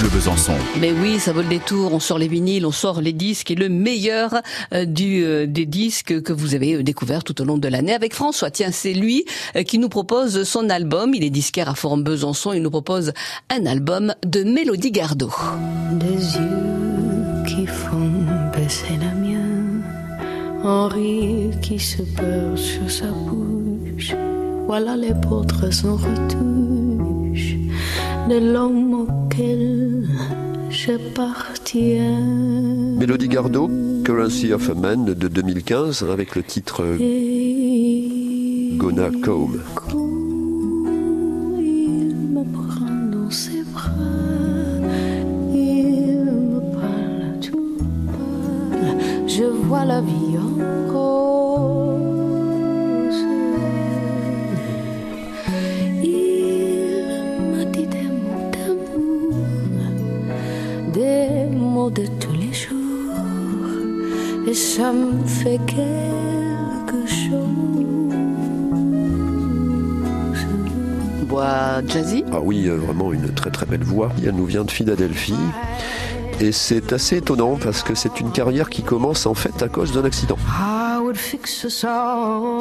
Bleu Besançon. Mais oui, ça vaut le détour. On sort les vinyles, on sort les disques et le meilleur euh, du, euh, des disques que vous avez euh, découvert tout au long de l'année avec François. Tiens, c'est lui qui nous propose son album. Il est disquaire à Forum Besançon. Il nous propose un album de Mélodie Gardot. Des yeux qui font baisser la mienne, un rire qui se perd sur sa bouche. Voilà les portraits sans retouche de l'homme auquel j'appartiens. Mélodie Gardot, Currency of a Man de 2015, avec le titre Gonna Comb. Il me prend dans ses bras, il me parle tout bas. Je vois la vie en fait quelque chose. Bois jazzy. Ah oui, euh, vraiment une très très belle voix. Elle nous vient de Philadelphie. Et c'est assez étonnant parce que c'est une carrière qui commence en fait à cause d'un accident. I would fix us all.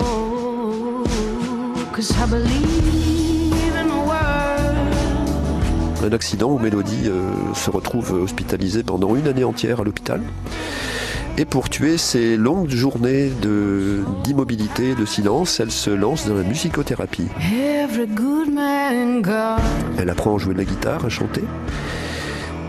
Cause I believe in the world. Un accident où Mélodie euh, se retrouve hospitalisée pendant une année entière à l'hôpital. Et pour tuer ces longues journées de- d'immobilité, de silence, elle se lance dans la musicothérapie. Elle apprend à jouer de la guitare, à chanter.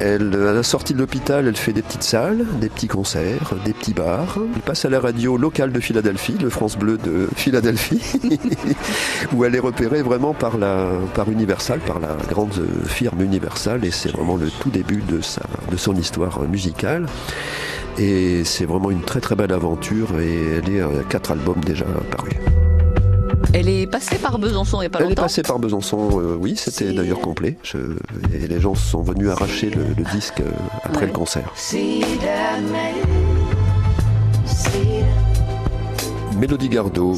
Elle, à la sortie de l'hôpital, elle fait des petites salles, des petits concerts, des petits bars. Elle passe à la radio locale de Philadelphie, le France Bleu de Philadelphie, où elle est repérée vraiment par, la, par Universal, par la grande firme Universal, et c'est vraiment le tout début de, sa, de son histoire musicale. Et c'est vraiment une très très belle aventure, et elle est à quatre albums déjà parus. Elle est passée par Besançon il n'y a pas Elle est longtemps. passée par Besançon, euh, oui, c'était d'ailleurs complet. Je- et les gens sont venus arracher le, le disque euh, après le concert. Mélodie Gardot.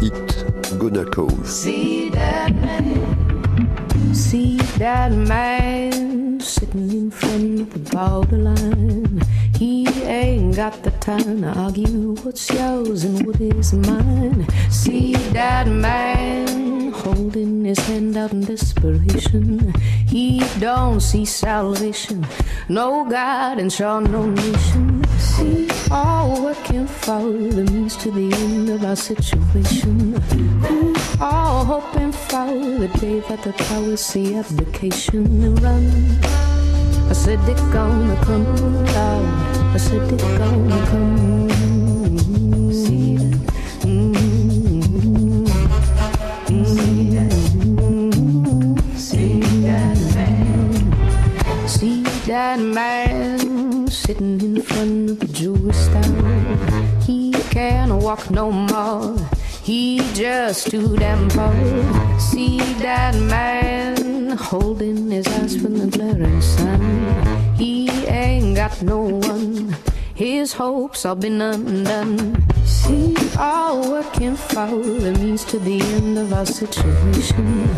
Hit, Gonna Cove. See that man. Sitting in front of the borderline. He ain't got the time to argue what's yours and what is mine. See that man holding his hand out in desperation. He don't see salvation, no God and sure no nation. See, all working for the means to the end of our situation. All hoping for the day that the powers see abdication and run. I said it gonna come loud. I said it gonna come. He can't walk no more. He just too damn poor. See that man holding his eyes from the glaring sun. He ain't got no one. His hopes all been undone. See, all working for the means to the end of our situation.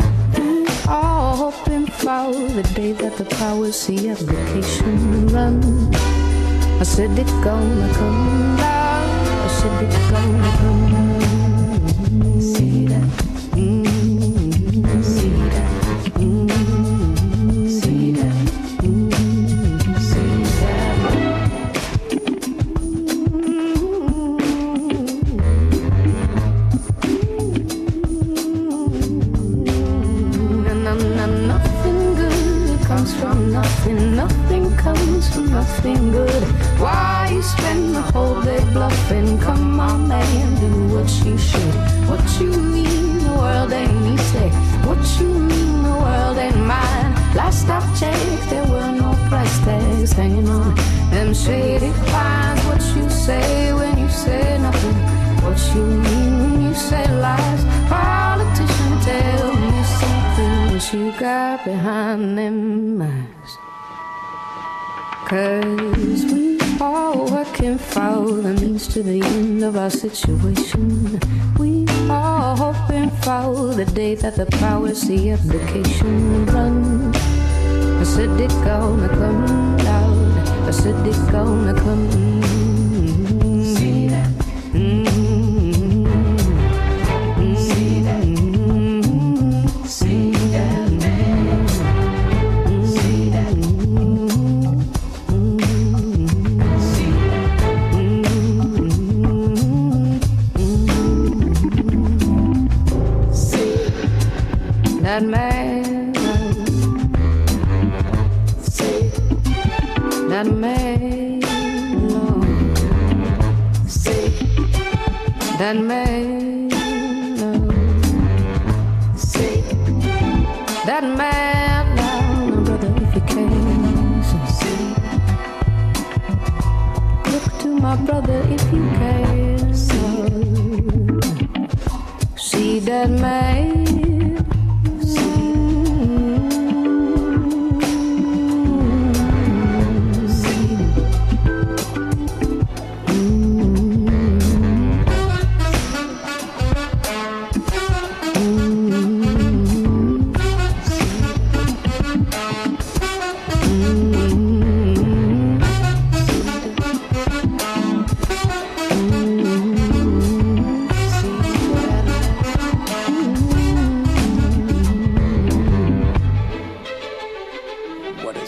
All hoping for the day that the powers see application run. I said it gonna come down. I said it gonna come. See comes from nothing. Nothing comes from nothing good. Why you spend the whole day bluffing? Come on, man, do what you should. What you mean, the world ain't easy. What you mean, the world ain't mine. Last I checked, there were no price tags hanging on them shady pines. What you say when you say nothing? What you mean when you say lies? You got behind them eyes? Cause we are working for the means to the end of our situation. We are hoping for the day that the powers see abdication run. I said it gonna come loud. I said it gonna come. See That man, see that man, oh. no. see that man, oh. no. see that man, no, brother, if you can, see. Look to my brother if you can, see that man.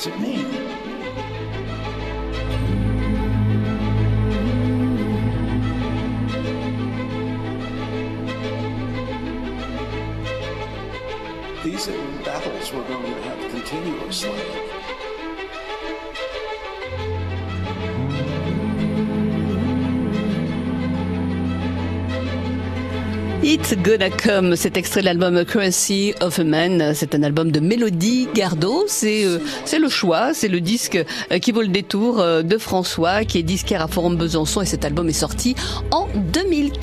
Does it mean? These battles we're going to have continuously. It's Gonna Come, cet extrait de l'album Currency of a Man. C'est un album de Mélodie Gardot. C'est euh, c'est le choix, c'est le disque euh, qui vaut le détour euh, de François, qui est disquaire à Forum Besançon et cet album est sorti en 2015.